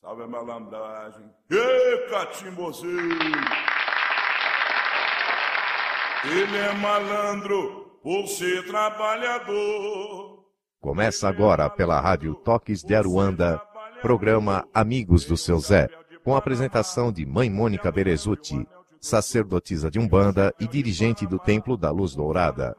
Salve a malandragem. Ê, catimbozinho! Ele é malandro por ser trabalhador. Começa agora pela Rádio Toques de Aruanda, programa Amigos do Seu Zé, com a apresentação de Mãe Mônica Berezutti, sacerdotisa de Umbanda e dirigente do Templo da Luz Dourada.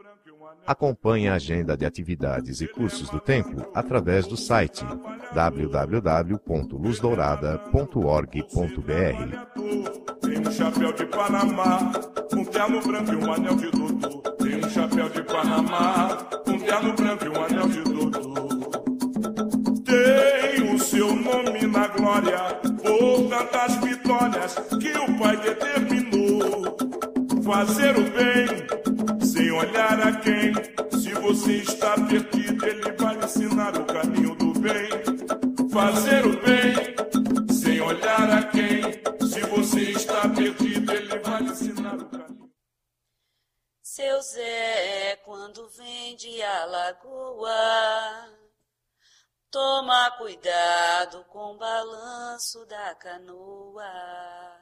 Acompanhe a agenda de atividades e cursos do templo através do site www.luzdourada.org.br. Tem um chapéu de Panamá, um terno branco e um anel de doutor. Tem um chapéu de Panamá, um terno branco e um anel de doutor. Tem o seu nome na glória, por tantas vitórias que o Pai determinou. Fazer o bem, sem olhar a quem. Se você está perdido, ele vai ensinar o caminho do bem. Fazer o bem, sem olhar a quem. Se você está perdido, ele vai ensinar o caminho. Seu Zé, quando vem de Alagoa, toma cuidado com o balanço da canoa.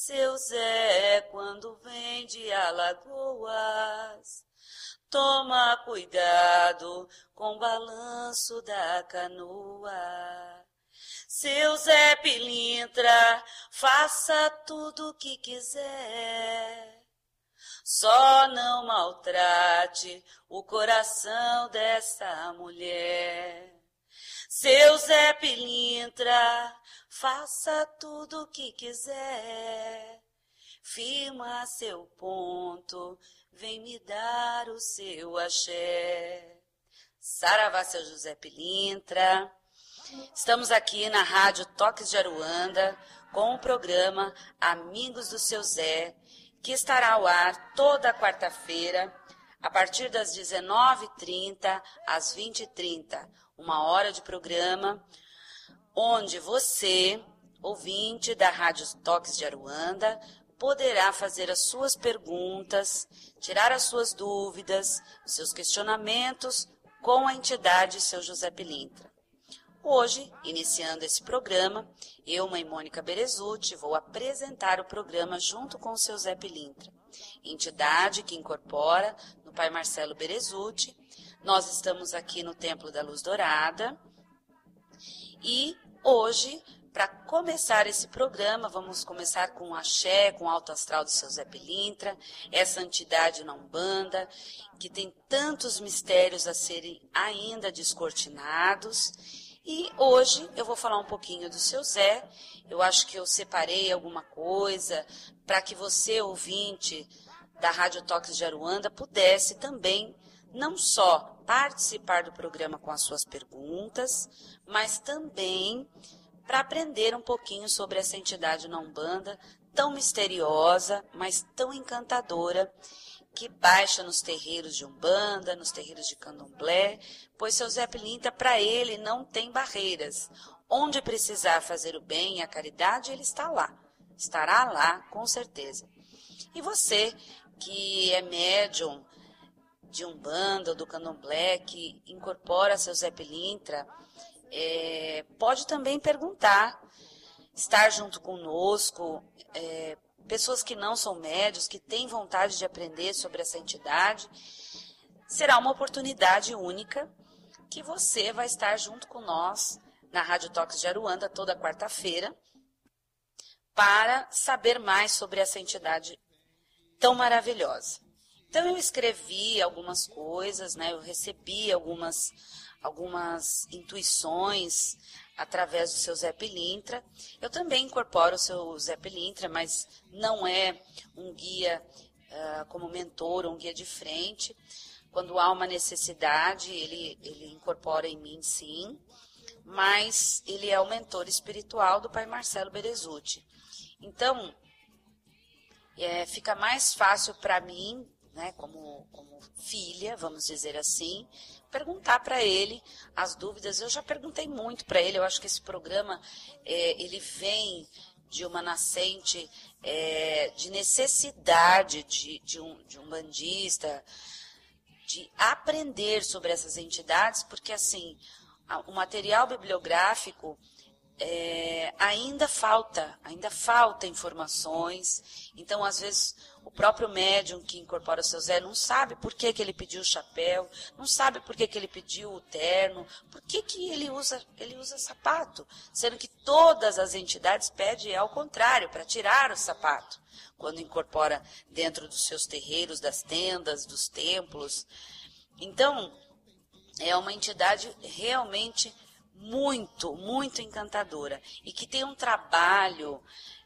Seu Zé, quando vem de Alagoas, toma cuidado com o balanço da canoa. Seu Zé Pilintra, faça tudo o que quiser. Só não maltrate o coração dessa mulher. Seu Zé Pilintra, faça tudo o que quiser. Firma seu ponto, vem me dar o seu axé. Saravá, seu José Pilintra. Estamos aqui na Rádio Toques de Aruanda com o programa Amigos do Seu Zé, que estará ao ar toda quarta-feira, a partir das 19h30 às 20h30, uma hora de programa, onde você, ouvinte da Rádio Toques de Aruanda, poderá fazer as suas perguntas, tirar as suas dúvidas, os seus questionamentos com a entidade Seu José Pilintra. Hoje, iniciando esse programa, eu, Mãe Mônica Berezutti, vou apresentar o programa junto com o seu Zé Pilintra, entidade que incorpora no Pai Marcelo Berezutti. Nós estamos aqui no Templo da Luz Dourada e hoje, para começar esse programa, vamos começar com o axé, com o alto astral do seu Zé Pilintra, essa entidade na Umbanda, que tem tantos mistérios a serem ainda descortinados. E hoje eu vou falar um pouquinho do seu Zé. Eu acho que eu separei alguma coisa para que você, ouvinte da Rádio Toques de Aruanda, pudesse também não só participar do programa com as suas perguntas, mas também para aprender um pouquinho sobre essa entidade na Umbanda, tão misteriosa, mas tão encantadora, que baixa nos terreiros de Umbanda, nos terreiros de Candomblé, pois seu Zé Pilintra, para ele, não tem barreiras. Onde precisar fazer o bem e a caridade, ele está lá. Estará lá, com certeza. E você, que é médium de Umbanda ou do Candomblé, que incorpora seu Zé Pilintra, é, pode também perguntar, estar junto conosco, é, pessoas que não são médios, que têm vontade de aprender sobre essa entidade, será uma oportunidade única que você vai estar junto com nós na Rádio Toques de Aruanda toda quarta-feira para saber mais sobre essa entidade tão maravilhosa. Então eu escrevi algumas coisas, né? Eu recebi algumas algumas intuições através do seu Zé Pilintra. Eu também incorporo o seu Zé Pilintra, mas não é um guia uh, como mentor, um guia de frente. Quando há uma necessidade, ele, ele incorpora em mim, sim, mas ele é o mentor espiritual do pai Marcelo Berezutti. Então, é, fica mais fácil para mim, né, como, como filha, vamos dizer assim, perguntar para ele as dúvidas. Eu já perguntei muito para ele. Eu acho que esse programa é, ele vem de uma nascente é, de necessidade de, de, um, de um bandista, de aprender sobre essas entidades, porque assim o material bibliográfico é, ainda falta, ainda falta informações. Então, às vezes, o próprio médium que incorpora o seu Zé não sabe por que, que ele pediu o chapéu, não sabe por que, que ele pediu o terno, por que, que ele usa ele usa sapato, sendo que todas as entidades pedem ao contrário, para tirar o sapato, quando incorpora dentro dos seus terreiros, das tendas, dos templos. Então, é uma entidade realmente muito, muito encantadora. E que tem um trabalho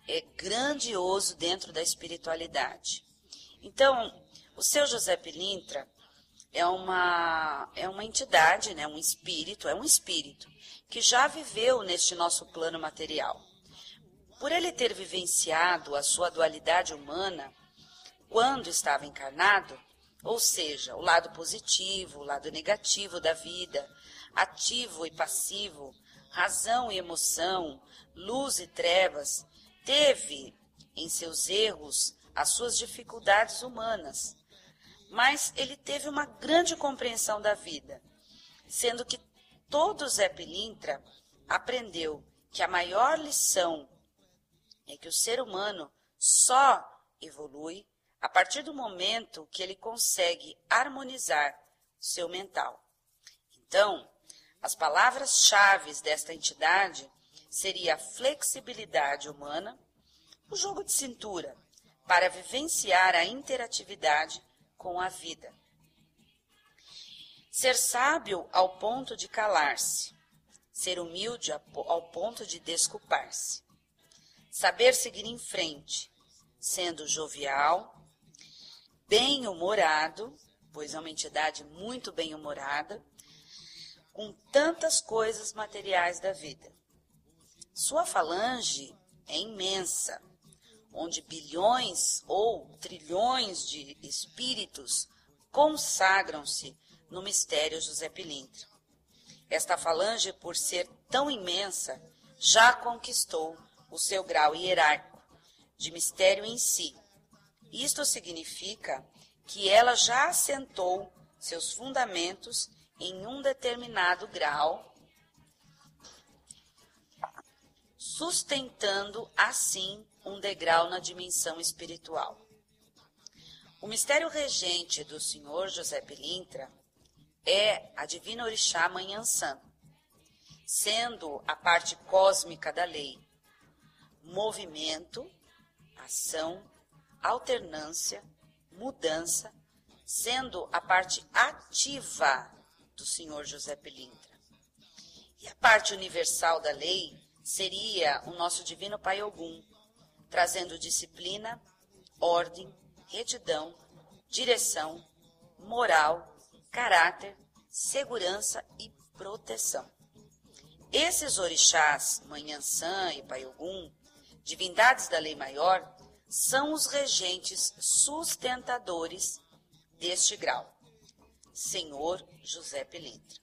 é, grandioso dentro da espiritualidade. Então, o seu José Pilintra é uma, é uma entidade, né, um espírito, é um espírito que já viveu neste nosso plano material. Por ele ter vivenciado a sua dualidade humana quando estava encarnado, ou seja, o lado positivo, o lado negativo da vida, ativo e passivo, razão e emoção, luz e trevas, teve em seus erros as suas dificuldades humanas. Mas ele teve uma grande compreensão da vida, sendo que todo Zé Pilintra aprendeu que a maior lição é que o ser humano só evolui a partir do momento que ele consegue harmonizar seu mental. Então, as palavras-chave desta entidade seria a flexibilidade humana, o jogo de cintura, para vivenciar a interatividade com a vida. Ser sábio ao ponto de calar-se, ser humilde ao ponto de desculpar-se. Saber seguir em frente, sendo jovial, bem-humorado, pois é uma entidade muito bem-humorada, com tantas coisas materiais da vida. Sua falange é imensa, onde bilhões ou trilhões de espíritos consagram-se no mistério José Pilintra. Esta falange, por ser tão imensa, já conquistou o seu grau hierárquico de mistério em si. Isto significa que ela já assentou seus fundamentos em um determinado grau, sustentando assim um degrau na dimensão espiritual. O mistério regente do Senhor José Pilintra é a divina orixá Manhãçã, sendo a parte cósmica da lei, movimento, ação, alternância, mudança, sendo a parte ativa do senhor José Pilintra. E a parte universal da lei seria o nosso divino Pai Ogum, trazendo disciplina, ordem, retidão, direção, moral, caráter, segurança e proteção. Esses orixás, Manhãçã e Pai Ogum, divindades da lei maior, são os regentes sustentadores deste grau. Senhor José Pilintra.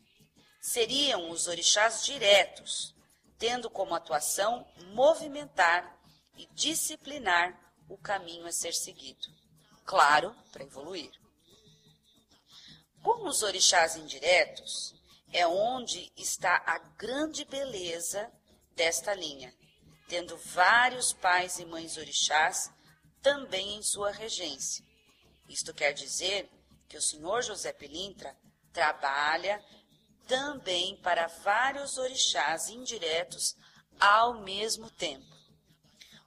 Seriam os orixás diretos, tendo como atuação movimentar e disciplinar o caminho a ser seguido. Claro, para evoluir. Com os orixás indiretos, é onde está a grande beleza desta linha, tendo vários pais e mães orixás também em sua regência. Isto quer dizer que o senhor José Pilintra trabalha também para vários orixás indiretos ao mesmo tempo,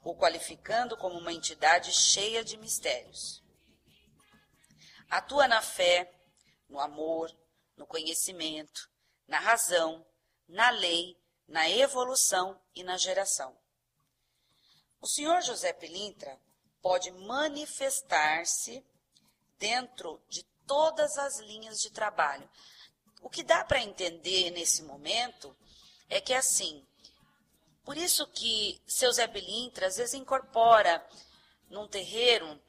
o qualificando como uma entidade cheia de mistérios. Atua na fé, no amor, no conhecimento, na razão, na lei, na evolução e na geração. O senhor José Pilintra pode manifestar-se dentro de todas as linhas de trabalho. O que dá para entender nesse momento é que assim, por isso que seu Zé Belintra às vezes incorpora num terreiro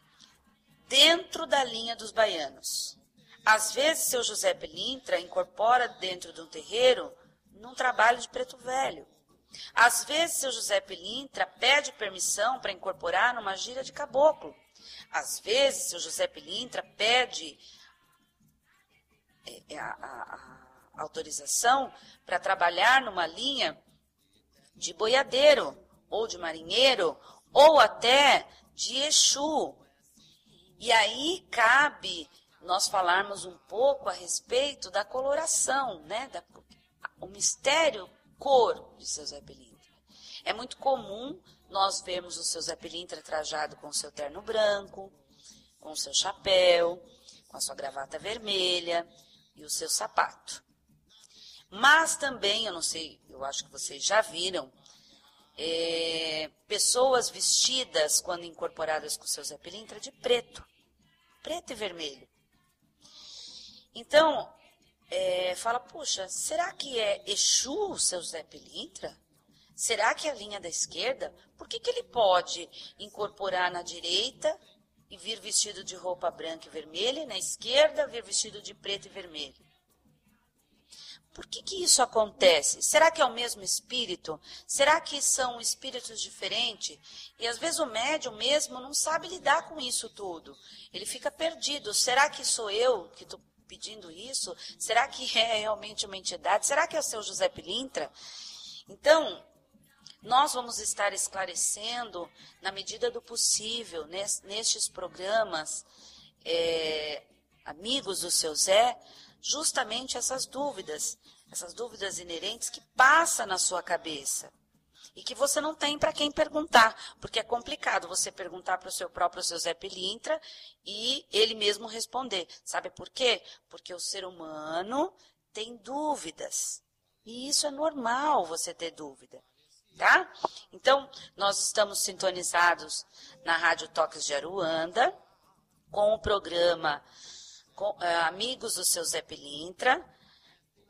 dentro da linha dos baianos. Às vezes seu José Belintra incorpora dentro de um terreiro num trabalho de preto velho. Às vezes seu José Pilintra pede permissão para incorporar numa gira de caboclo. Às vezes seu José Pilintra pede é, é, a, a, a autorização para trabalhar numa linha de boiadeiro, ou de marinheiro, ou até de Exu. E aí cabe nós falarmos um pouco a respeito da coloração, né? Da, o mistério cor de seu Zé Pilintra. É muito comum nós vermos o seu Zé Pilintra trajado com seu terno branco, com seu chapéu, com a sua gravata vermelha e o seu sapato. Mas também, eu não sei, eu acho que vocês já viram, é, pessoas vestidas, quando incorporadas com seu Zé Pilintra, de preto. Preto e vermelho. Então, é, fala, puxa, será que é Exu o seu Zé Pilintra? Será que é a linha da esquerda? Por que, que ele pode incorporar na direita e vir vestido de roupa branca e vermelha, e na esquerda vir vestido de preto e vermelho? Por que, que isso acontece? Será que é o mesmo espírito? Será que são espíritos diferentes? E às vezes o médium mesmo não sabe lidar com isso tudo. Ele fica perdido. Será que sou eu que estou pedindo isso? Será que é realmente uma entidade? Será que é o seu José Pilintra? Então, nós vamos estar esclarecendo, na medida do possível, nestes programas, é, amigos do seu Zé, justamente essas dúvidas, essas dúvidas inerentes que passam na sua cabeça e que você não tem para quem perguntar, porque é complicado você perguntar para o seu próprio seu Zé Pilintra e ele mesmo responder. Sabe por quê? Porque o ser humano tem dúvidas. E isso é normal você ter dúvida, tá? Então, nós estamos sintonizados na Rádio Toques de Aruanda com o programa com, é, amigos do seu Zé Pilintra,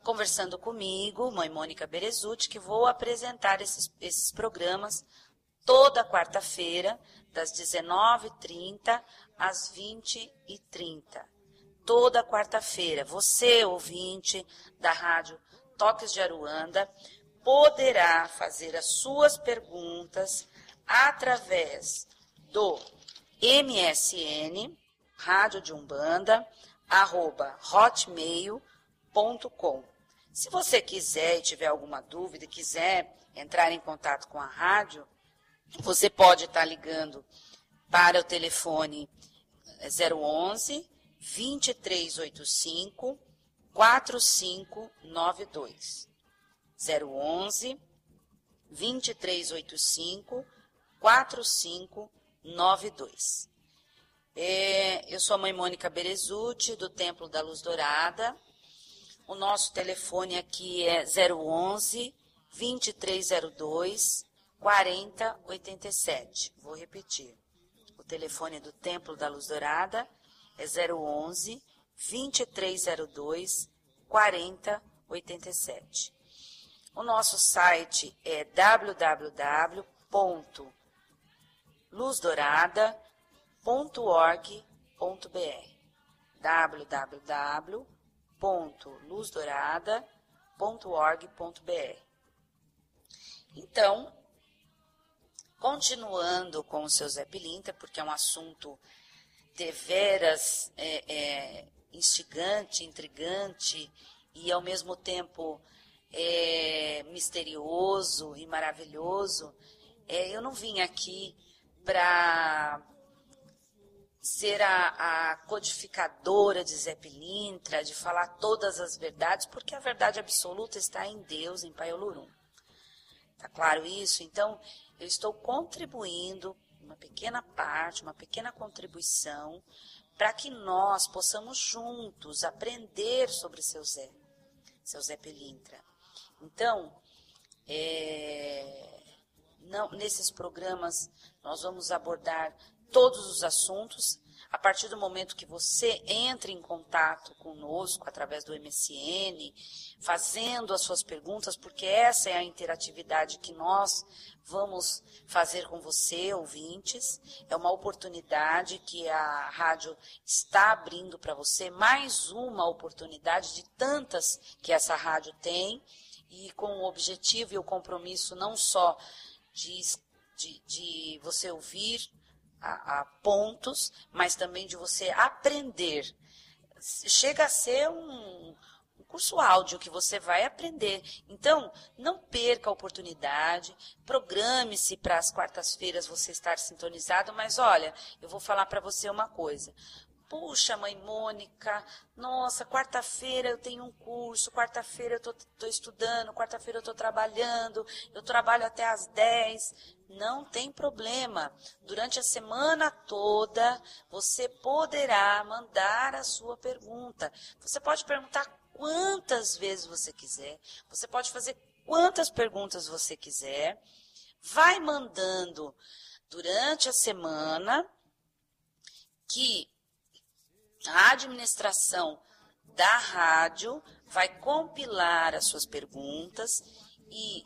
conversando comigo, mãe Mônica Berezutti, que vou apresentar esses, esses programas toda quarta-feira, das 19h30 às 20h30. Toda quarta-feira, você, ouvinte da rádio Toques de Aruanda, poderá fazer as suas perguntas através do MSN, Rádio de Umbanda, arroba hotmail.com. Se você quiser e tiver alguma dúvida, quiser entrar em contato com a rádio, você pode estar ligando para o telefone 011 2385 4592. 011 2385 4592. É, eu sou a mãe Mônica Berezutti, do Templo da Luz Dourada. O nosso telefone aqui é 011 2302 4087. Vou repetir. O telefone do Templo da Luz Dourada é 011 2302 4087. O nosso site é www.luzdourada.org.br www.luzdourada.org.br Então, continuando com o seu Zé Pilintra, porque é um assunto deveras é, é, instigante, intrigante e ao mesmo tempo é, misterioso e maravilhoso, é, eu não vim aqui para ser a, a, codificadora de Zé Pilintra, de falar todas as verdades, porque a verdade absoluta está em Deus, em Pai Olurum. Tá claro isso? Então, eu estou contribuindo uma pequena parte, uma pequena contribuição, para que nós possamos juntos aprender sobre seu Zé, seu Zé Pilintra. Então, é, não, nesses programas nós vamos abordar todos os assuntos. A partir do momento que você entra em contato conosco através do MSN, fazendo as suas perguntas, porque essa é a interatividade que nós vamos fazer com você, ouvintes. É uma oportunidade que a rádio está abrindo para você, mais uma oportunidade de tantas que essa rádio tem, e com o objetivo e o compromisso não só de, de, de você ouvir a, a pontos, mas também de você aprender. Chega a ser um, um curso áudio que você vai aprender. Então, não perca a oportunidade, programe-se para as quartas-feiras você estar sintonizado, mas olha, eu vou falar para você uma coisa. Puxa, mãe Mônica, nossa, quarta-feira eu tenho um curso, quarta-feira eu estou estudando, quarta-feira eu estou trabalhando, eu trabalho até às 10. Não tem problema. Durante a semana toda, você poderá mandar a sua pergunta. Você pode perguntar quantas vezes você quiser, você pode fazer quantas perguntas você quiser. Vai mandando durante a semana que a administração da rádio vai compilar as suas perguntas e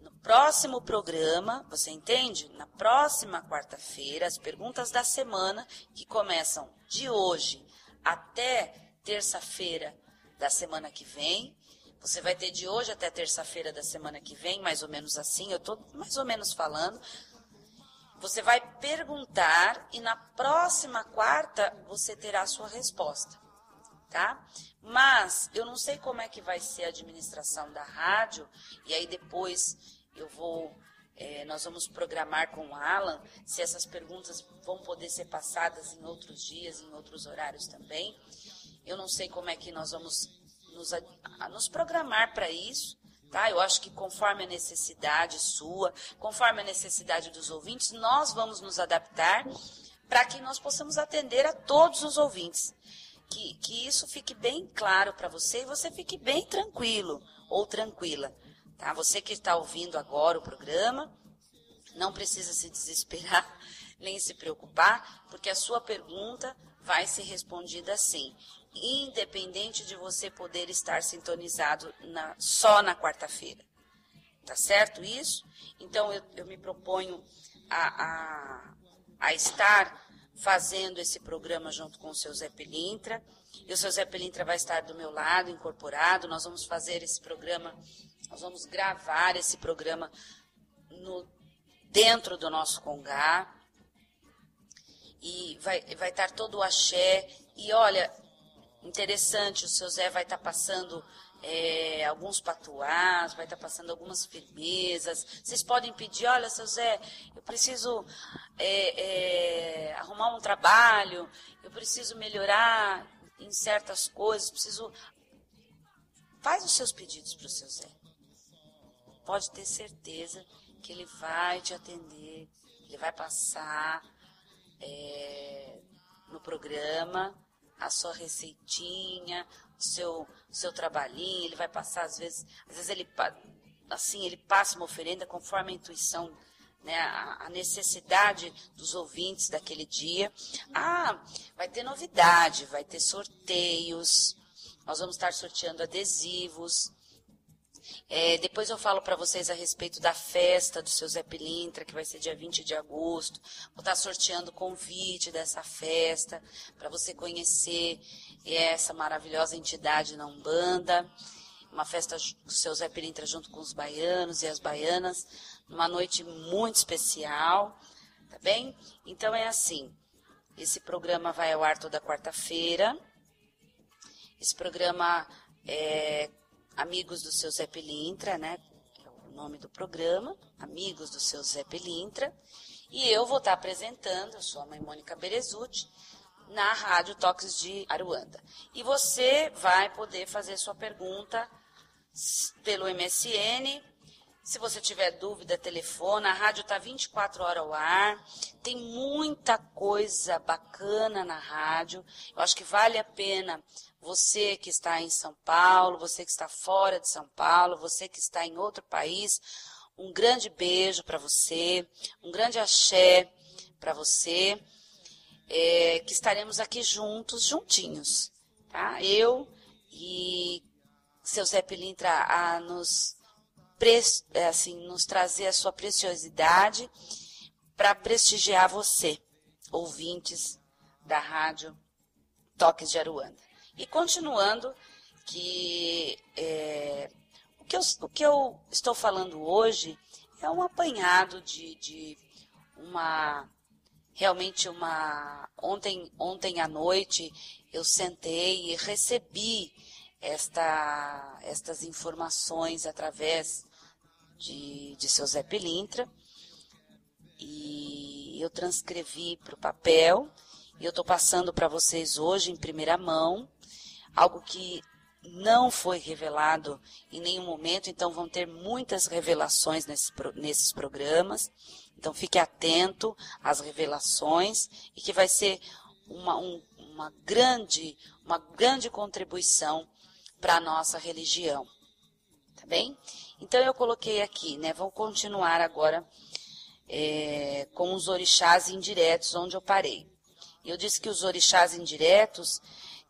no próximo programa, você entende? Na próxima quarta-feira, as perguntas da semana, que começam de hoje até terça-feira da semana que vem. Você vai ter de hoje até terça-feira da semana que vem, mais ou menos assim, eu estou mais ou menos falando. Você vai perguntar e na próxima quarta você terá a sua resposta, tá? Mas eu não sei como é que vai ser a administração da rádio e aí depois eu vou é, nós vamos programar com o Alan se essas perguntas vão poder ser passadas em outros dias, em outros horários também. Eu não sei como é que nós vamos nos, nos programar para isso, Tá? Eu acho que conforme a necessidade sua, conforme a necessidade dos ouvintes, nós vamos nos adaptar para que nós possamos atender a todos os ouvintes. Que, que isso fique bem claro para você e você fique bem tranquilo ou tranquila. Tá? Você que está ouvindo agora o programa, não precisa se desesperar nem se preocupar, porque a sua pergunta vai ser respondida assim independente de você poder estar sintonizado na, só na quarta-feira. Tá certo isso? Então eu, eu me proponho a, a, a, estar fazendo esse programa junto com o seu Zé Pelintra. E o seu Zé Pelintra vai estar do meu lado, incorporado. Nós vamos fazer esse programa, nós vamos gravar esse programa no, dentro do nosso Congá. E vai, vai estar todo o axé. E olha, interessante, o seu Zé vai estar tá passando é, alguns patuás, vai estar tá passando algumas firmezas. Vocês podem pedir, olha, seu Zé, eu preciso é, é, arrumar um trabalho, eu preciso melhorar em certas coisas, preciso. Faz os seus pedidos para o seu Zé. Pode ter certeza que ele vai te atender, ele vai passar é, no programa a sua receitinha, o seu, o seu trabalhinho, ele vai passar, às vezes, às vezes ele assim, ele passa uma oferenda conforme a intuição, né, a, necessidade dos ouvintes daquele dia. Ah, vai ter novidade, vai ter sorteios, nós vamos estar sorteando adesivos. É, depois eu falo para vocês a respeito da festa do seu Zé Pilintra, que vai ser dia 20 de agosto. Vou estar tá sorteando o convite dessa festa para você conhecer essa maravilhosa entidade na Umbanda. Uma festa do seu Zé Pilintra junto com os baianos e as baianas, numa noite muito especial, tá bem? Então é assim, esse programa vai ao ar toda quarta-feira. Esse programa é, Amigos do seu Zé Pelintra, né? É o nome do programa, Amigos do seu Zé Pelintra. E eu vou estar apresentando, eu sou a mãe Mônica Berezutti, na Rádio Toques de Aruanda. E você vai poder fazer sua pergunta pelo MSN. Se você tiver dúvida, telefona. A rádio está 24 horas ao ar. Tem muita coisa bacana na rádio. Eu acho que vale a pena você que está em São Paulo, você que está fora de São Paulo, você que está em outro país, um grande beijo para você, um grande axé para você, é, que estaremos aqui juntos, juntinhos, tá? Eu e seu Zé Pilintra a nos, assim, nos trazer a sua preciosidade para prestigiar você, ouvintes da rádio Toques de Aruanda. E continuando, que é, o, que eu, o que eu estou falando hoje é um apanhado de, de uma realmente uma ontem ontem à noite eu sentei e recebi esta, estas informações através de, de seu Zé Pelintra. E eu transcrevi para o papel e eu estou passando para vocês hoje em primeira mão, algo que não foi revelado em nenhum momento, então vão ter muitas revelações nesse, nesses programas. Então fique atento às revelações e que vai ser uma, um, uma, grande, uma grande contribuição para a nossa religião. Tá bem? Então eu coloquei aqui, né? Vamos continuar agora é, com os orixás indiretos, onde eu parei. Eu disse que os orixás indiretos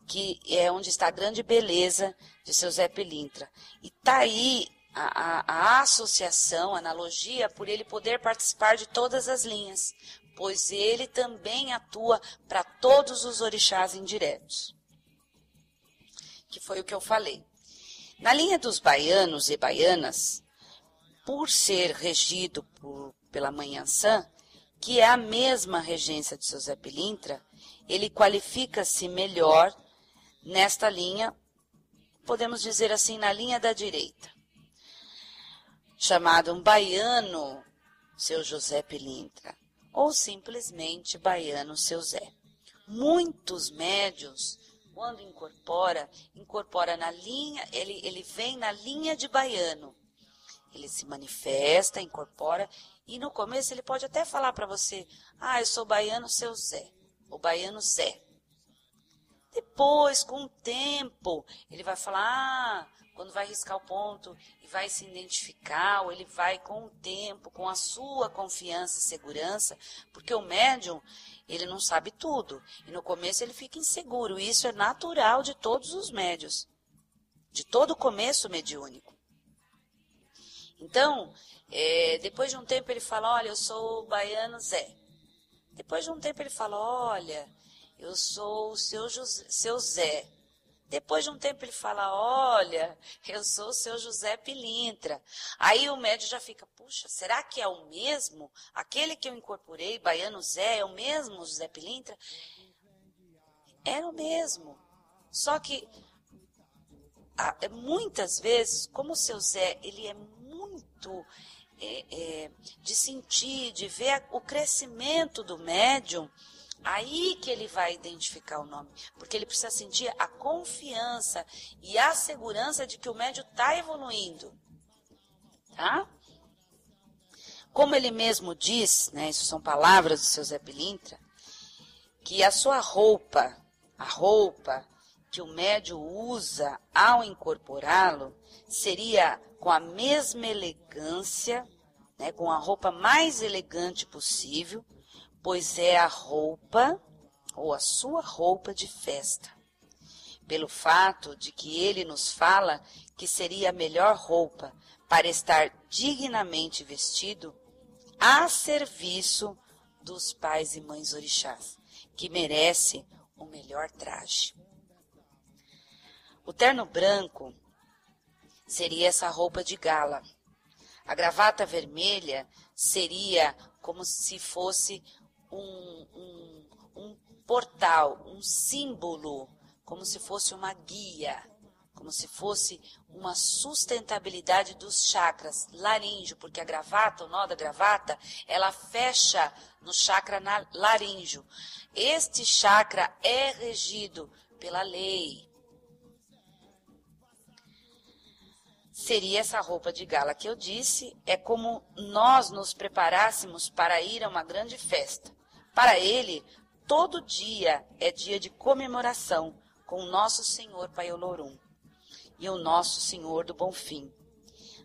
que é onde está a grande beleza de seu Zé Pelintra. E está aí a, a, a, associação, a analogia, por ele poder participar de todas as linhas, pois ele também atua para todos os orixás indiretos. Que foi o que eu falei. Na linha dos baianos e baianas, por ser regido por, pela Manhã Sã, que é a mesma regência de seu Zé Pelintra, ele qualifica-se melhor nesta linha, podemos dizer assim, na linha da direita. Chamado um baiano, seu José Pilintra, ou simplesmente baiano, seu Zé. Muitos médios, quando incorpora, incorpora na linha, ele, ele vem na linha de baiano. Ele se manifesta, incorpora, e no começo ele pode até falar para você, ah, eu sou baiano, seu Zé, o baiano Zé. Depois, com o tempo, ele vai falar, ah, quando vai riscar o ponto e vai se identificar, ou ele vai com o tempo, com a sua confiança e segurança, porque o médium, ele não sabe tudo. E no começo ele fica inseguro. Isso é natural de todos os médios, de todo começo mediúnico. Então, é, depois de um tempo ele fala, olha, eu sou o baiano Zé. Depois de um tempo ele fala, olha, eu sou o seu, José, seu Zé. Depois de um tempo ele fala, olha, eu sou o seu José Pilintra. Aí o médico já fica, puxa, será que é o mesmo? Aquele que eu incorporei, Baiano Zé, é o mesmo José Pilintra? Era o mesmo. Só que é, muitas vezes, como o seu Zé, ele é muito é, é, de sentir, de ver o crescimento do médium, Aí que ele vai identificar o nome, porque ele precisa sentir a confiança e a segurança de que o médio está evoluindo. Tá? Como ele mesmo diz, né, isso são palavras do seu Zé Pilintra, que a sua roupa, a roupa que o médio usa ao incorporá-lo, seria com a mesma elegância, né, com a roupa mais elegante possível, pois é a roupa ou a sua roupa de festa. Pelo fato de que ele nos fala que seria a melhor roupa para estar dignamente vestido a serviço dos pais e mães orixás, que merece o melhor traje. O terno branco seria essa roupa de gala. A gravata vermelha seria como se fosse um, um, um portal, um símbolo, como se fosse uma guia, como se fosse uma sustentabilidade dos chakras laríngeo, porque a gravata, o nó da gravata, ela fecha no chakra laríngeo. Este chakra é regido pela lei. Seria essa roupa de gala que eu disse, é como nós nos preparássemos para ir a uma grande festa. Para ele, todo dia é dia de comemoração com o nosso Senhor Paiolorum e o nosso Senhor do Bonfim.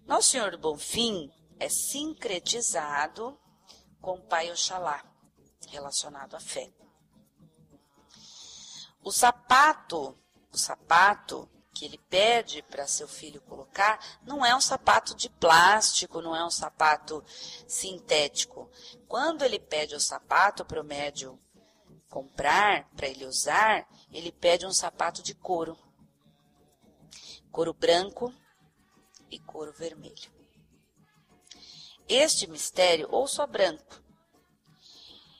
Nosso Senhor do Bonfim é sincretizado com o Pai Oxalá, relacionado à fé. O sapato, o sapato que ele pede para seu filho colocar não é um sapato de plástico, não é um sapato sintético. Quando ele pede o sapato para o médium comprar, para ele usar, ele pede um sapato de couro. Couro branco e couro vermelho. Este mistério, ou só branco,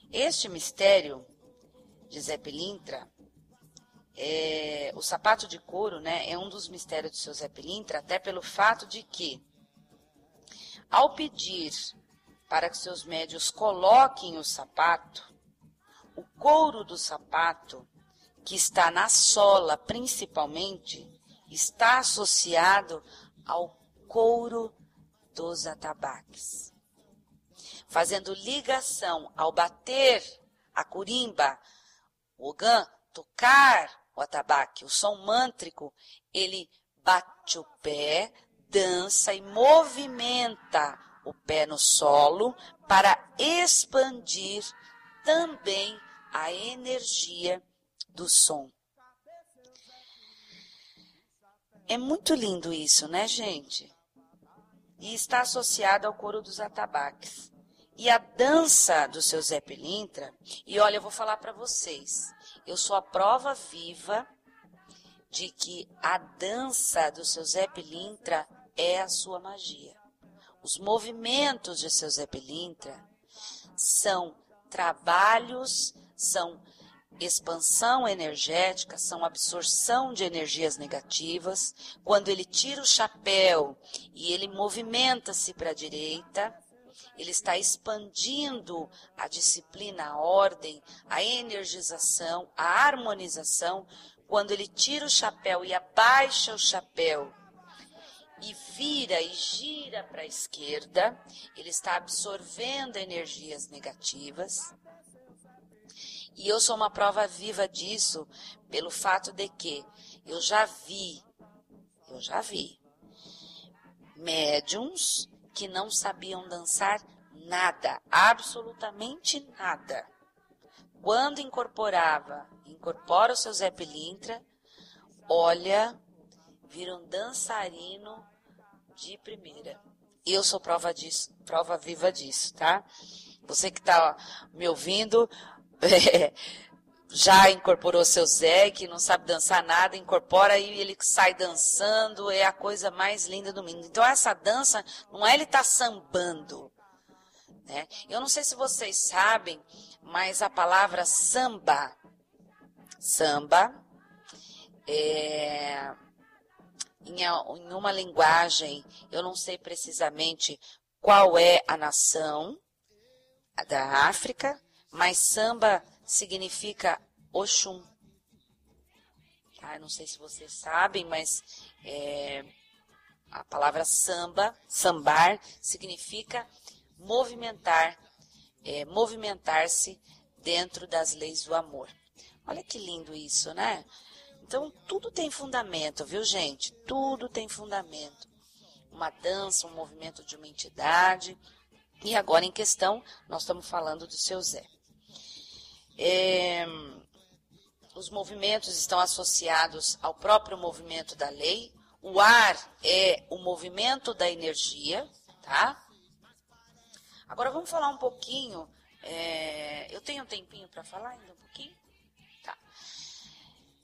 este mistério de Zé Pilintra é, o sapato de couro né, é um dos mistérios do seu Zé Pilintra, até pelo fato de que, ao pedir para que seus médios coloquem o sapato, o couro do sapato, que está na sola principalmente, está associado ao couro dos atabaques. Fazendo ligação ao bater a curimba, o ogã, tocar o atabaque, o som mântrico, ele bate o pé, dança e movimenta o pé no solo para expandir também a energia do som. É muito lindo isso, né, gente? E está associado ao coro dos atabaques. E a dança do seu Zé Pelintra, e olha, eu vou falar para vocês, eu sou a prova viva de que a dança do seu Zé Pelintra é a sua magia. Os movimentos de seu Zé Pelintra são trabalhos, são expansão energética, são absorção de energias negativas. Quando ele tira o chapéu e ele movimenta-se para a direita, ele está expandindo a disciplina, a ordem, a energização, a harmonização. Quando ele tira o chapéu e abaixa o chapéu e vira e gira para a esquerda, ele está absorvendo energias negativas. E eu sou uma prova viva disso, pelo fato de que eu já vi, eu já vi, médiums que não sabiam dançar nada, absolutamente nada. Quando incorporava, incorpora o seu Zé Pilintra, olha, vira um dançarino de primeira. Eu sou prova disso, prova viva disso, tá? Você que está me ouvindo, é, já incorporou seu Zé, que não sabe dançar nada, incorpora e ele sai dançando, é a coisa mais linda do mundo. Então essa dança, não é ele estar tá sambando. Né? Eu não sei se vocês sabem, mas a palavra samba, samba, é, em, em uma linguagem, eu não sei precisamente qual é a nação da África, mas samba significa Oxum. Tá? não sei se vocês sabem, mas é, a palavra samba, sambar, significa movimentar, é, movimentar-se dentro das leis do amor. Olha que lindo isso, né? Então, tudo tem fundamento, viu, gente? Tudo tem fundamento. Uma dança, um movimento de uma entidade. E agora, em questão, nós estamos falando do seu Zé. É, os movimentos estão associados ao próprio movimento da lei. O ar é o movimento da energia, tá? Agora vamos falar um pouquinho. É, eu tenho um tempinho para falar ainda um pouquinho? Tá.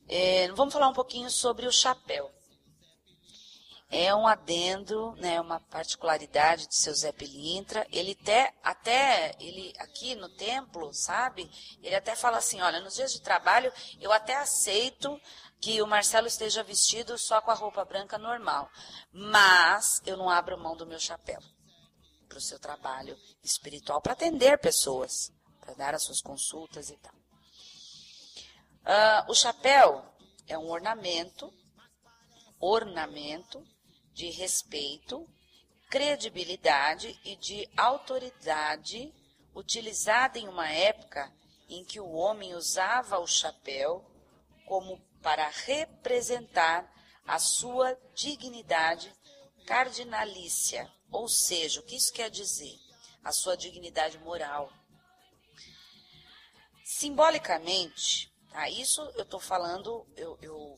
É, vamos falar um pouquinho sobre o chapéu é um adendo, né, uma particularidade de seu Zé Pilintra. Ele até, até ele aqui no templo, sabe? Ele até fala assim, olha, nos dias de trabalho eu até aceito que o Marcelo esteja vestido só com a roupa branca normal, mas eu não abro mão do meu chapéu para o seu trabalho espiritual, para atender pessoas, para dar as suas consultas e tal. Uh, o chapéu é um ornamento, ornamento de respeito, credibilidade e de autoridade utilizada em uma época em que o homem usava o chapéu como para representar a sua dignidade cardinalícia, ou seja, o que isso quer dizer? A sua dignidade moral. Simbolicamente, tá? isso eu estou falando, eu, eu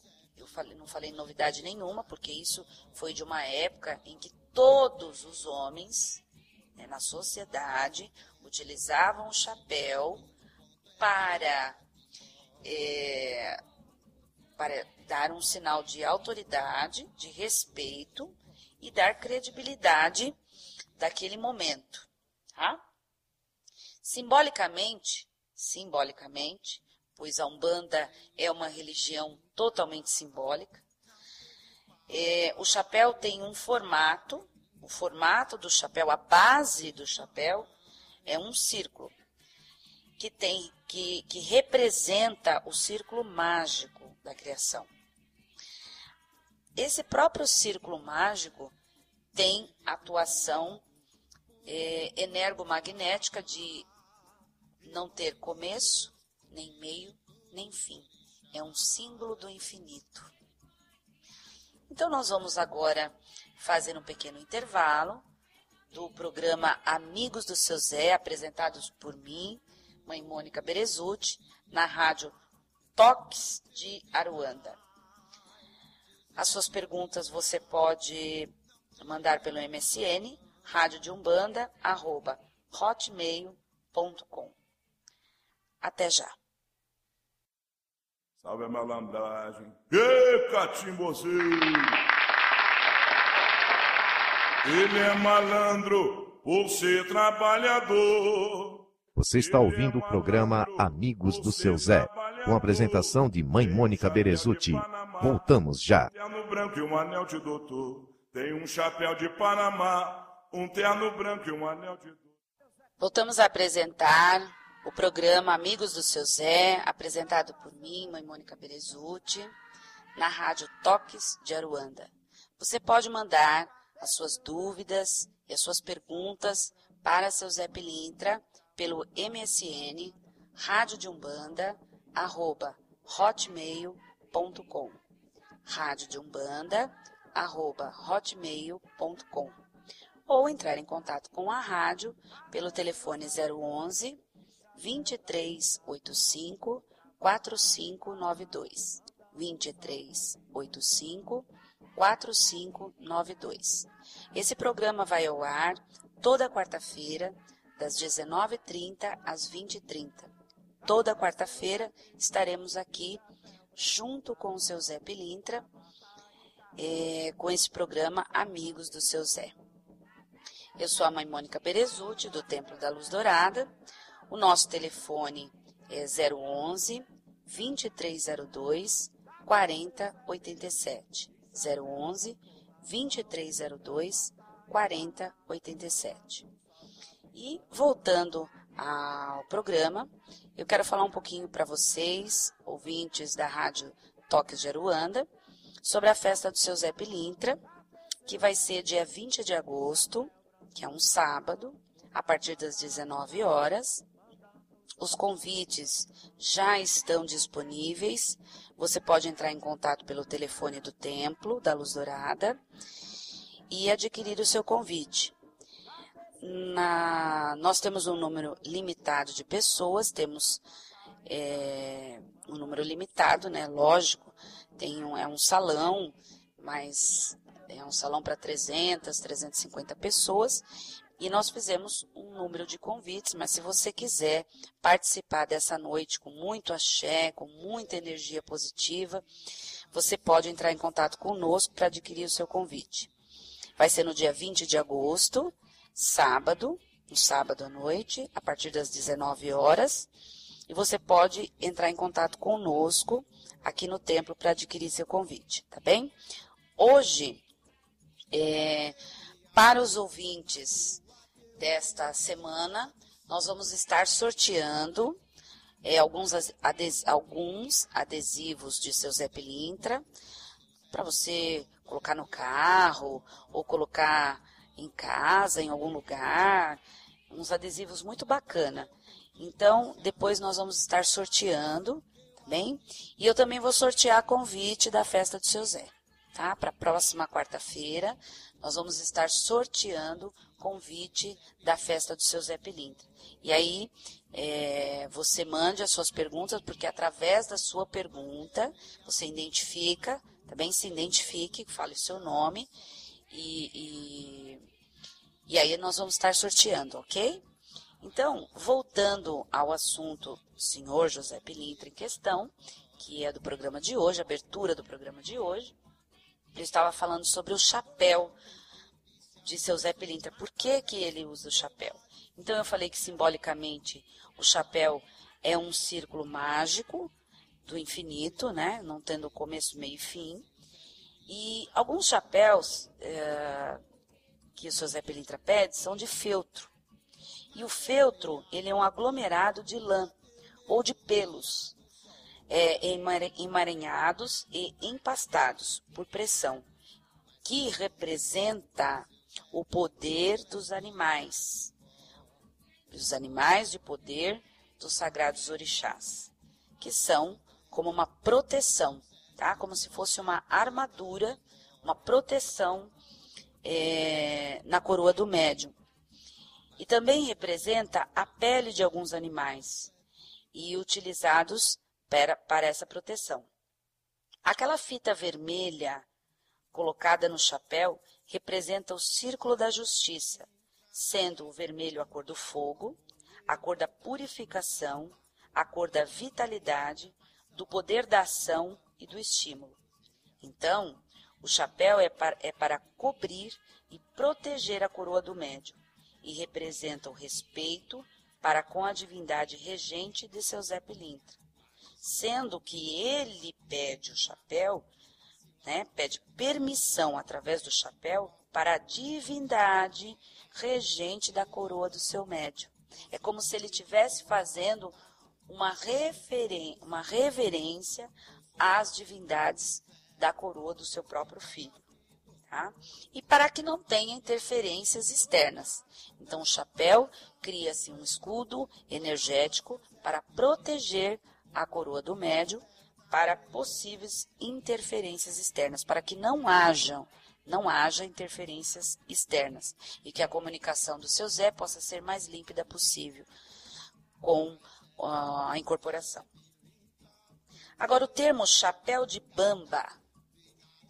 falei, não falei novidade nenhuma, porque isso foi de uma época em que todos os homens né, na sociedade utilizavam o chapéu para, é, para dar um sinal de autoridade, de respeito e dar credibilidade daquele momento. Tá? Simbolicamente, simbolicamente, pois a Umbanda é uma religião totalmente simbólica. É, o chapéu tem um formato, o formato do chapéu, a base do chapéu é um círculo que tem que, que representa o círculo mágico da criação. Esse próprio círculo mágico tem atuação é, energomagnética de não ter começo, nem meio, nem fim. É um símbolo do infinito. Então, nós vamos agora fazer um pequeno intervalo do programa Amigos do Seu Zé, apresentados por mim, mãe Mônica Berezutti, na rádio Toques de Aruanda. As suas perguntas você pode mandar pelo MSN, rádio de umbanda, arroba, hotmail.com. Até já. Salve a malandragem. Ê, catimbozinho! Ele é malandro por ser trabalhador. Você está ouvindo o programa Amigos do Seu Zé, com a apresentação de Mãe Mônica Berezutti. Voltamos já. Terno branco e um anel de doutor. Tem um chapéu de Panamá, um terno branco e um anel de doutor. Voltamos a apresentar o programa Amigos do Seu Zé, apresentado por mim, Mãe Mônica Berezutti, na rádio Toques de Aruanda. Você pode mandar as suas dúvidas e as suas perguntas para seu Zé Pilintra pelo MSN rádio de umbanda arroba hotmail.com rádio de umbanda arroba hotmail.com ou entrar em contato com a rádio pelo telefone 011 2385 4592 2385 4592. Esse programa vai ao ar toda quarta-feira, das 19h30 às 20h30. Toda quarta-feira estaremos aqui junto com o seu Zé Pilintra, é, com esse programa Amigos do seu Zé. Eu sou a mãe Mônica Berezutti, do Templo da Luz Dourada. O nosso telefone é 011 2302 4087. 011 2302 4087. E voltando ao programa, eu quero falar um pouquinho para vocês, ouvintes da Rádio Toques de Aruanda, sobre a festa do seu Zé Pilintra, que vai ser dia 20 de agosto, que é um sábado, a partir das 19 horas. Os convites já estão disponíveis. Você pode entrar em contato pelo telefone do Templo da Luz Dourada e adquirir o seu convite. Na, nós temos um número limitado de pessoas, temos é, um número limitado, né? Lógico, tem um, é um salão, mas é um salão para 300, 350 pessoas e nós fizemos um número de convites, mas se você quiser participar dessa noite com muito axé, com muita energia positiva, você pode entrar em contato conosco para adquirir o seu convite. Vai ser no dia 20 de agosto, sábado, no sábado à noite, a partir das 19 horas. E você pode entrar em contato conosco aqui no templo para adquirir seu convite, tá bem? Hoje, é, para os ouvintes desta semana, nós vamos estar sorteando é, alguns, ades, alguns adesivos de seu Zé Pilintra para você colocar no carro ou colocar em casa, em algum lugar. Uns adesivos muito bacana. Então, depois nós vamos estar sorteando, tá bem? E eu também vou sortear convite da festa do seu Zé, tá? Para próxima quarta-feira, nós vamos estar sorteando convite da festa do seu Zé Pilintra. E aí, é, você mande as suas perguntas, porque através da sua pergunta, você identifica, também se identifique, fale o seu nome, e, e, e aí nós vamos estar sorteando, ok? Então, voltando ao assunto senhor José Pilintra em questão, que é do programa de hoje, abertura do programa de hoje, ele estava falando sobre o chapéu de seu Zé Pilintra. Por que, que ele usa o chapéu? Então, eu falei que simbolicamente o chapéu é um círculo mágico do infinito, né? Não tendo começo, meio e fim. E alguns chapéus é, que o seu Zé Pelintra pede são de feltro. E o feltro, ele é um aglomerado de lã ou de pelos, é, emaranhados e empastados por pressão, que representa o poder dos animais, os animais de poder dos sagrados orixás, que são como uma proteção, tá? Como se fosse uma armadura, uma proteção é, na coroa do médium. E também representa a pele de alguns animais e utilizados para, para essa proteção. Aquela fita vermelha colocada no chapéu representa o círculo da justiça, sendo o vermelho a cor do fogo, a cor da purificação, a cor da vitalidade, do poder da ação e do estímulo. Então, o chapéu é para, é para cobrir e proteger a coroa do médium e representa o respeito para com a divindade regente de seu Zé Pilintra, sendo que ele pede o chapéu, né, pede permissão através do chapéu para a divindade regente da coroa do seu médium. É como se ele estivesse fazendo uma, uma reverência às divindades da coroa do seu próprio filho. Tá? E para que não tenha interferências externas. Então, o chapéu cria-se um escudo energético para proteger a coroa do médio para possíveis interferências externas, para que não hajam não haja interferências externas e que a comunicação do seu Zé possa ser mais límpida possível com a incorporação. Agora, o termo chapéu de bamba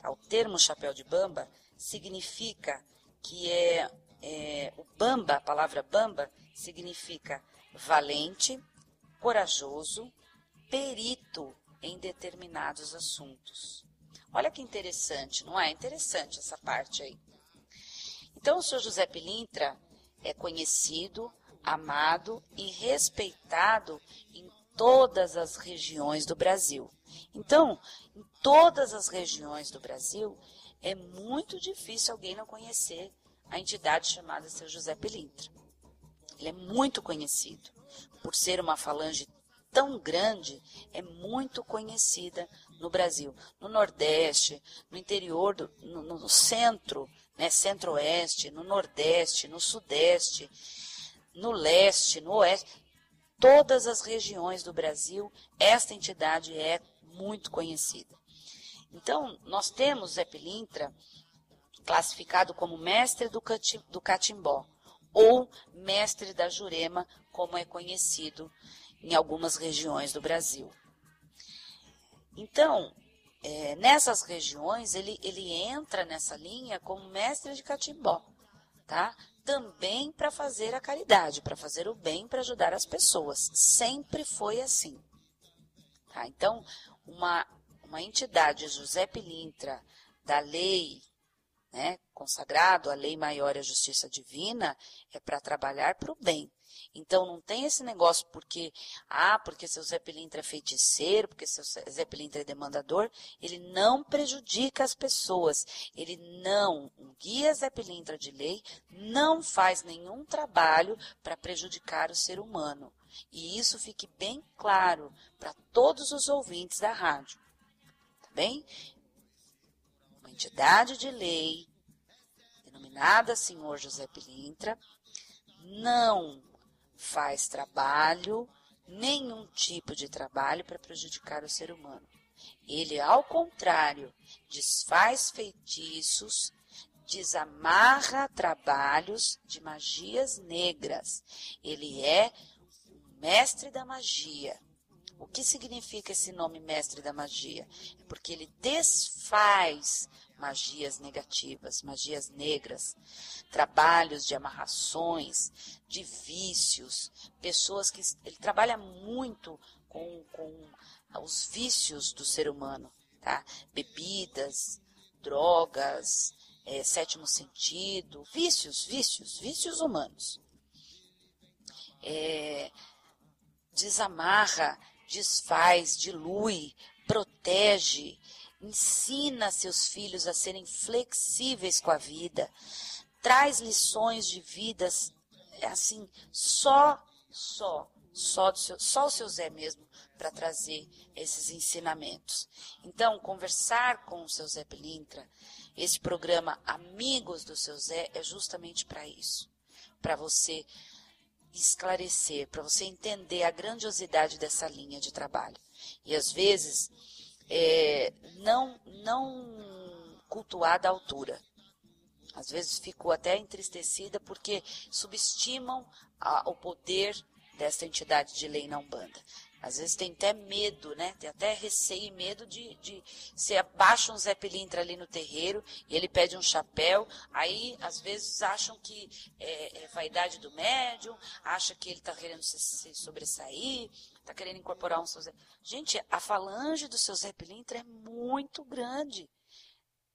o termo chapéu de bamba significa que é, é o bamba, a palavra bamba, significa valente, corajoso, perito em determinados assuntos. Olha que interessante, não é? Interessante essa parte aí. Então, o senhor José Pilintra é conhecido, amado e respeitado em todas as regiões do Brasil. Então, em todas as regiões do Brasil, é muito difícil alguém não conhecer a entidade chamada Seu José Pilintra. Ele é muito conhecido. Por ser uma falange tão grande, é muito conhecida no Brasil. No Nordeste, no interior, do, no, no centro, né, centro-oeste, no Nordeste, no Sudeste, no Leste, no Oeste. Todas as regiões do Brasil, esta entidade é muito conhecida. Então, nós temos Zé Pilintra classificado como mestre do, do catimbó ou mestre da jurema, como é conhecido em algumas regiões do Brasil. Então, é, nessas regiões, ele, ele entra nessa linha como mestre de catimbó, tá? Também para fazer a caridade, para fazer o bem, para ajudar as pessoas. Sempre foi assim. Tá? Então, uma, uma entidade, José Pilintra, da lei, né, consagrado à lei maior e à justiça divina, é para trabalhar para o bem. Então não tem esse negócio porque, ah, porque seu Zé Pilintra é feiticeiro, porque seu Zé Pilintra é demandador, ele não prejudica as pessoas. Ele não, um guia Zé Pilintra de lei, não faz nenhum trabalho para prejudicar o ser humano. E isso fique bem claro para todos os ouvintes da rádio. Tá bem? Uma entidade de lei, denominada Senhor José Pilintra, não faz trabalho, nenhum tipo de trabalho para prejudicar o ser humano. Ele, ao contrário, desfaz feitiços, desamarra trabalhos de magias negras. Ele é mestre da magia. O que significa esse nome mestre da magia? É porque ele desfaz magias negativas, magias negras, trabalhos de amarrações, de vícios, pessoas que ele trabalha muito com, com os vícios do ser humano, tá? Bebidas, drogas, é, sétimo sentido, vícios, vícios, vícios humanos. É, desamarra, desfaz, dilui, protege, ensina seus filhos a serem flexíveis com a vida, traz lições de vidas assim, só, só, só, do seu, só o seu Zé mesmo para trazer esses ensinamentos. Então, conversar com o seu Zé Pelintra, esse programa Amigos do seu Zé é justamente para isso, para você esclarecer, para você entender a grandiosidade dessa linha de trabalho. E às vezes é, não não cultuada à altura. Às vezes fico até entristecida porque subestimam a, o poder dessa entidade de lei na Umbanda. Às vezes tem até medo, né? Tem até receio e medo de, de se abaixa um Zé Pilintra ali no terreiro e ele pede um chapéu. Aí, às vezes, acham que é, é vaidade do médium, acha que ele está querendo se, se sobressair, está querendo incorporar um seu Zé. Gente, a falange do seu Zé Pilintra é muito grande.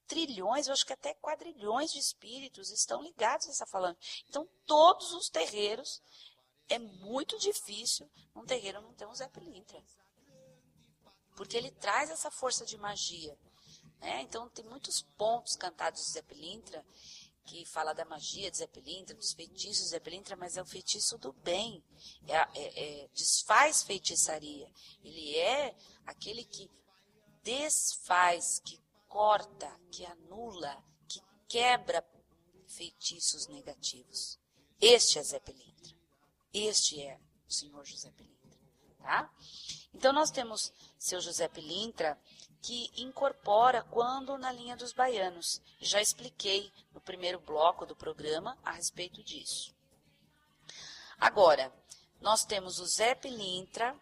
Trilhões, eu acho que até quadrilhões de espíritos estão ligados a essa falange. Então, todos os terreiros é muito difícil num terreiro não ter um Zé Pilintra. Porque ele traz essa força de magia. Né? Então, tem muitos pontos cantados de Zé Pilintra que fala da magia de Zé Pilintra, dos feitiços de Zé Pilintra, mas é o feitiço do bem. É, é, é, desfaz feitiçaria. Ele é aquele que desfaz, que corta, que anula, que quebra feitiços negativos. Este é Zé Pilintra. Este é o senhor José Pilintra, tá? Então nós temos seu José Pilintra que incorpora quando na linha dos baianos. Já expliquei no primeiro bloco do programa a respeito disso. Agora, nós temos o Zé Pilintra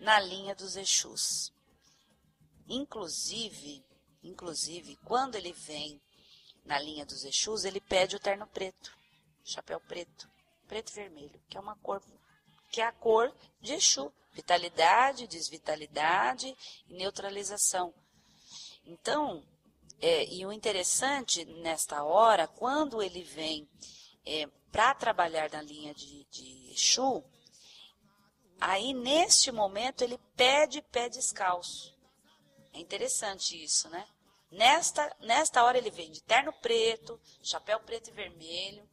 na linha dos Exus. Inclusive, inclusive, quando ele vem na linha dos Exus, ele pede o terno preto, chapéu preto preto e vermelho, que é uma cor que é a cor de Exu, vitalidade, desvitalidade e neutralização. Então, é, e o interessante nesta hora, quando ele vem é, para trabalhar na linha de, de Exu, aí neste momento ele pede pé descalço. É interessante isso, né? Nesta, nesta hora ele vem de terno preto, chapéu preto e vermelho,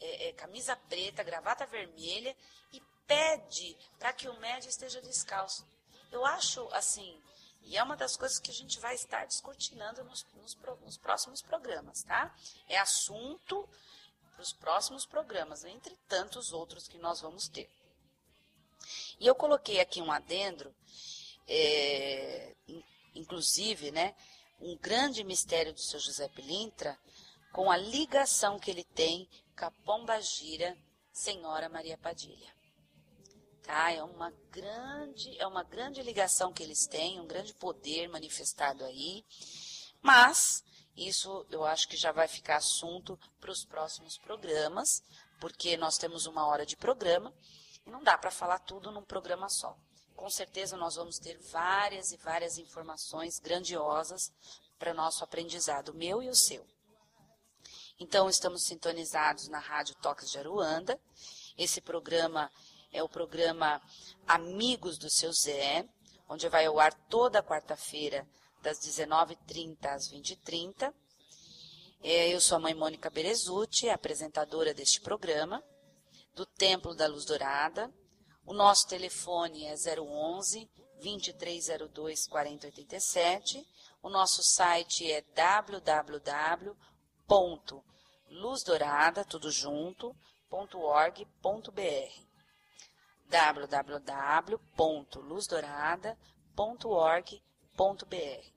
é, é, camisa preta, gravata vermelha e pede para que o médium esteja descalço. Eu acho assim, e é uma das coisas que a gente vai estar descortinando nos, nos, nos próximos programas, tá? É assunto para os próximos programas, entre tantos outros que nós vamos ter. E eu coloquei aqui um adendo, é, inclusive, né, um grande mistério do seu José Pilintra, com a ligação que ele tem Capomba Gira, Senhora Maria Padilha. Tá? É uma grande, é uma grande ligação que eles têm, um grande poder manifestado aí. Mas isso eu acho que já vai ficar assunto para os próximos programas, porque nós temos uma hora de programa e não dá para falar tudo num programa só. Com certeza nós vamos ter várias e várias informações grandiosas para nosso aprendizado, meu e o seu. Então, estamos sintonizados na Rádio Toques de Aruanda. Esse programa é o programa Amigos do Seu Zé, onde vai ao ar toda quarta-feira, das 19h30 às 20h30. É, eu sou a mãe Mônica Berezutti, apresentadora deste programa, do Templo da Luz Dourada. O nosso telefone é 011 2302 4087. O nosso site é www ponto luzdourada, tudo junto, ponto org, ponto br www.luzdourada.org.br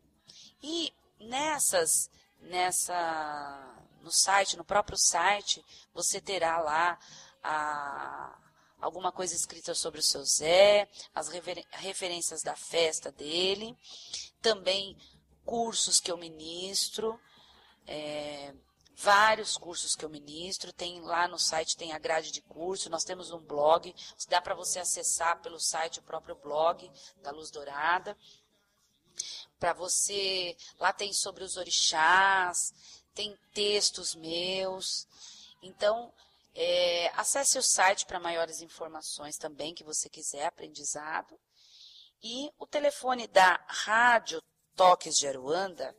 E nessas, nessa, no site, no próprio site, você terá lá a, alguma coisa escrita sobre o seu Zé, as referências da festa dele, também cursos que eu ministro, é, vários cursos que eu ministro, tem lá no site tem a grade de curso, nós temos um blog, dá para você acessar pelo site o próprio blog da Luz Dourada. Para você, lá tem sobre os orixás, tem textos meus. Então, É, acesse o site para maiores informações também que você quiser, aprendizado. E o telefone da Rádio Toques de Aruanda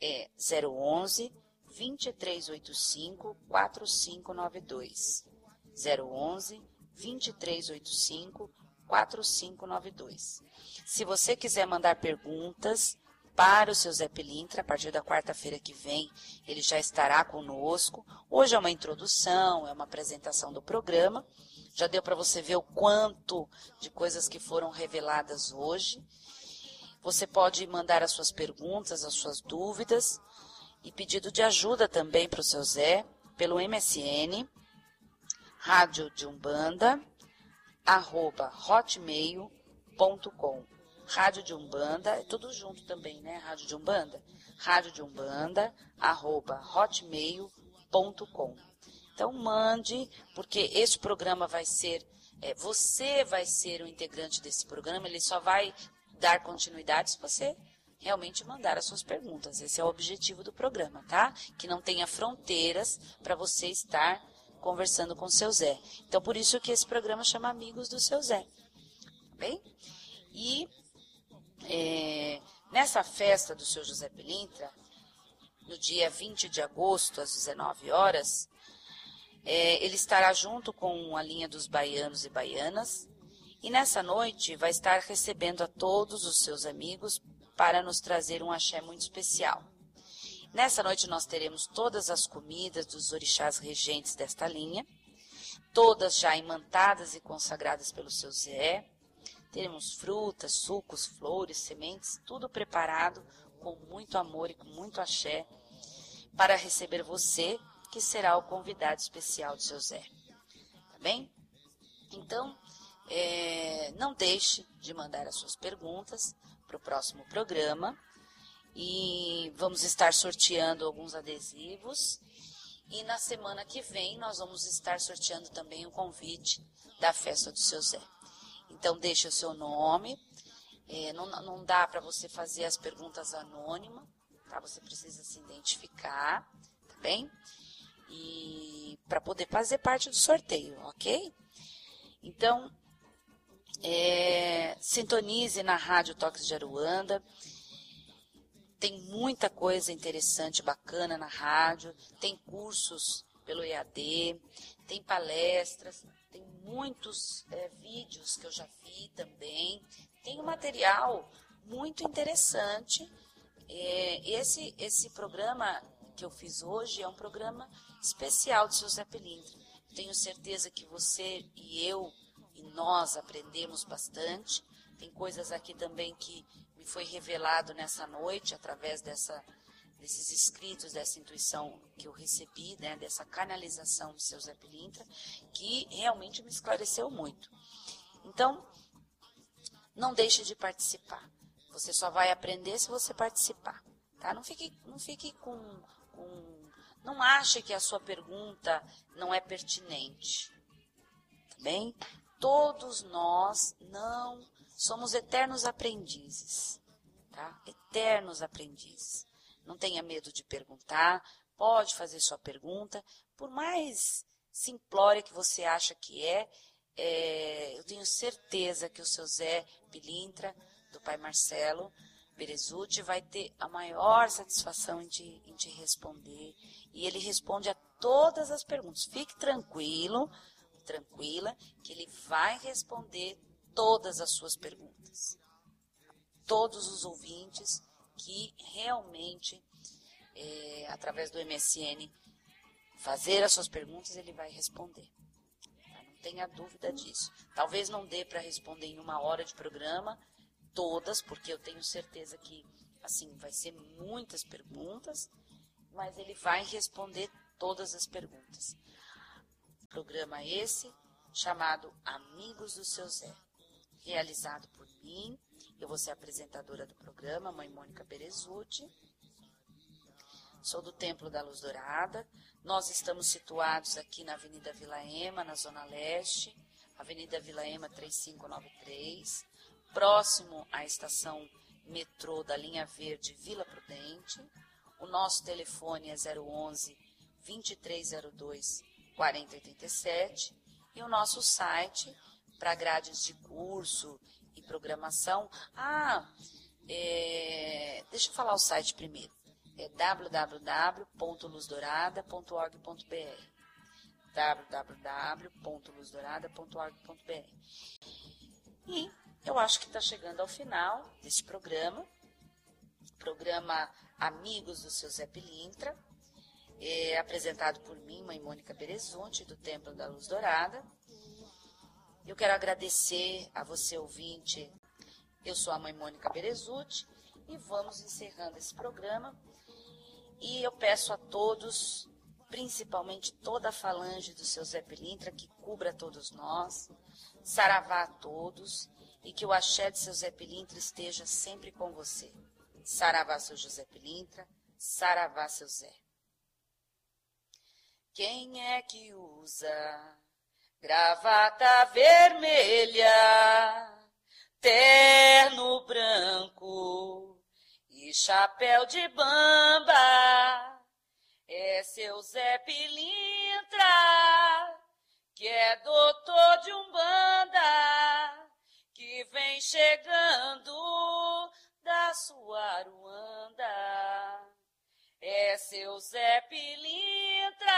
é 011 2385 4592. 011 2385 4592. Se você quiser mandar perguntas para o seu Zé Pilintra, a partir da quarta-feira que vem, ele já estará conosco. Hoje é uma introdução, é uma apresentação do programa. Já deu para você ver o quanto de coisas que foram reveladas hoje. Você pode mandar as suas perguntas, as suas dúvidas e pedido de ajuda também para o seu Zé pelo MSN, rádio de Umbanda, arroba hotmail.com. Rádio de Umbanda, é tudo junto também, né? Rádio de Umbanda. Rádio de Umbanda, arroba hotmail.com. Então mande, porque esse programa vai ser, é, você vai ser o integrante desse programa, ele só vai dar continuidade se você realmente mandar as suas perguntas. Esse é o objetivo do programa, tá? Que não tenha fronteiras para você estar conversando com o seu Zé. Então, por isso que esse programa chama Amigos do Seu Zé. Tá bem? E é, nessa festa do seu José Pelintra, no dia 20 de agosto, às 19 horas, é, ele estará junto com a linha dos baianos e baianas. E nessa noite vai estar recebendo a todos os seus amigos para nos trazer um axé muito especial. Nessa noite nós teremos todas as comidas dos orixás regentes desta linha, todas já imantadas e consagradas pelo seu Zé. Teremos frutas, sucos, flores, sementes, tudo preparado com muito amor e com muito axé para receber você, que será o convidado especial do seu Zé. Tá bem? Então, é, não deixe de mandar as suas perguntas para o próximo programa. E vamos estar sorteando alguns adesivos. E na semana que vem nós vamos estar sorteando também o convite da festa do seu Zé. Então deixe o seu nome. É, não, não dá para você fazer as perguntas anônimas, tá? Você precisa se identificar, tá bem? E para poder fazer parte do sorteio, ok? Então, é, sintonize na Rádio Toques de Aruanda. Tem muita coisa interessante, bacana na rádio. Tem cursos pelo EAD, tem palestras, tem muitos é, vídeos que eu já vi também. Tem um material muito interessante. É, esse, esse programa que eu fiz hoje é um programa especial do seu Zé Pelintra. Tenho certeza que você e eu e nós aprendemos bastante. Tem coisas aqui também que me foi revelado nessa noite através dessa, desses escritos, dessa intuição que eu recebi, né, dessa canalização do seu Zé Pilintra, que realmente me esclareceu muito. Então, não deixe de participar. Você só vai aprender se você participar. Tá? Não fique, não fique com, com. Não ache que a sua pergunta não é pertinente. Tá bem? todos nós não somos eternos aprendizes, tá? Eternos aprendizes. Não tenha medo de perguntar, pode fazer sua pergunta, por mais simplória que você acha que é, é eu tenho certeza que o seu Zé Pilintra, do pai Marcelo Berezuti, vai ter a maior satisfação em te, em te responder. E ele responde a todas as perguntas. Fique tranquilo, tranquila, que ele vai responder todas as suas perguntas. Todos os ouvintes que realmente, é, através do MSN, fazer as suas perguntas, ele vai responder. Tá? Não tenha dúvida disso. Talvez não dê para responder em uma hora de programa, todas, porque eu tenho certeza que, assim, vai ser muitas perguntas, mas ele vai responder todas as perguntas. Programa esse chamado Amigos do Seu Zé, realizado por mim. Eu vou ser apresentadora do programa, Mãe Mônica Berezuti. Sou do Templo da Luz Dourada. Nós estamos situados aqui na Avenida Vila Ema, na Zona Leste, Avenida Vila Ema 3593, próximo à estação metrô da linha verde Vila Prudente. O nosso telefone é 011 2302 4087 e o nosso site para grades de curso programação. Ah, é, deixa eu falar o site primeiro. É www.luzdourada.org.br www.luzdourada.org.br E eu acho que está chegando ao final deste programa, programa Amigos do seu Zé Pilintra, é, apresentado por mim, mãe Mônica Berezunti, do Templo da Luz Dourada. Eu quero agradecer a você, ouvinte. Eu sou a mãe Mônica Berezuti e vamos encerrando esse programa. E eu peço a todos, principalmente toda a falange do seu Zé Pilintra, que cubra todos nós, saravá a todos e que o axé de seu Zé Pilintra esteja sempre com você. Saravá seu José Pilintra, saravá seu Zé. Quem é que usa gravata vermelha, terno branco e chapéu de bamba? É seu Zé Pilintra, que é doutor de Umbanda, que vem chegando da sua Aruanda. É seu Zé Pilintra,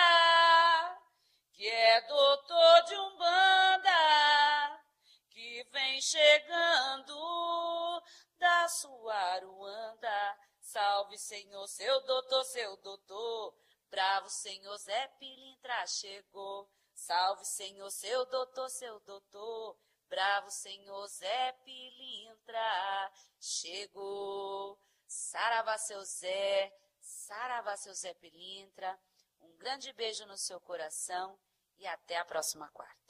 que é doutor de Umbanda, que vem chegando da sua Aruanda. Salve, Senhor, seu doutor, seu doutor. Bravo, Senhor, Zé Pilintra chegou. Salve, Senhor, seu doutor, seu doutor. Bravo, Senhor, Zé Pilintra chegou. Saravá, seu Zé. Saravá, seu Zé Pilintra. Um grande beijo no seu coração e até a próxima quarta.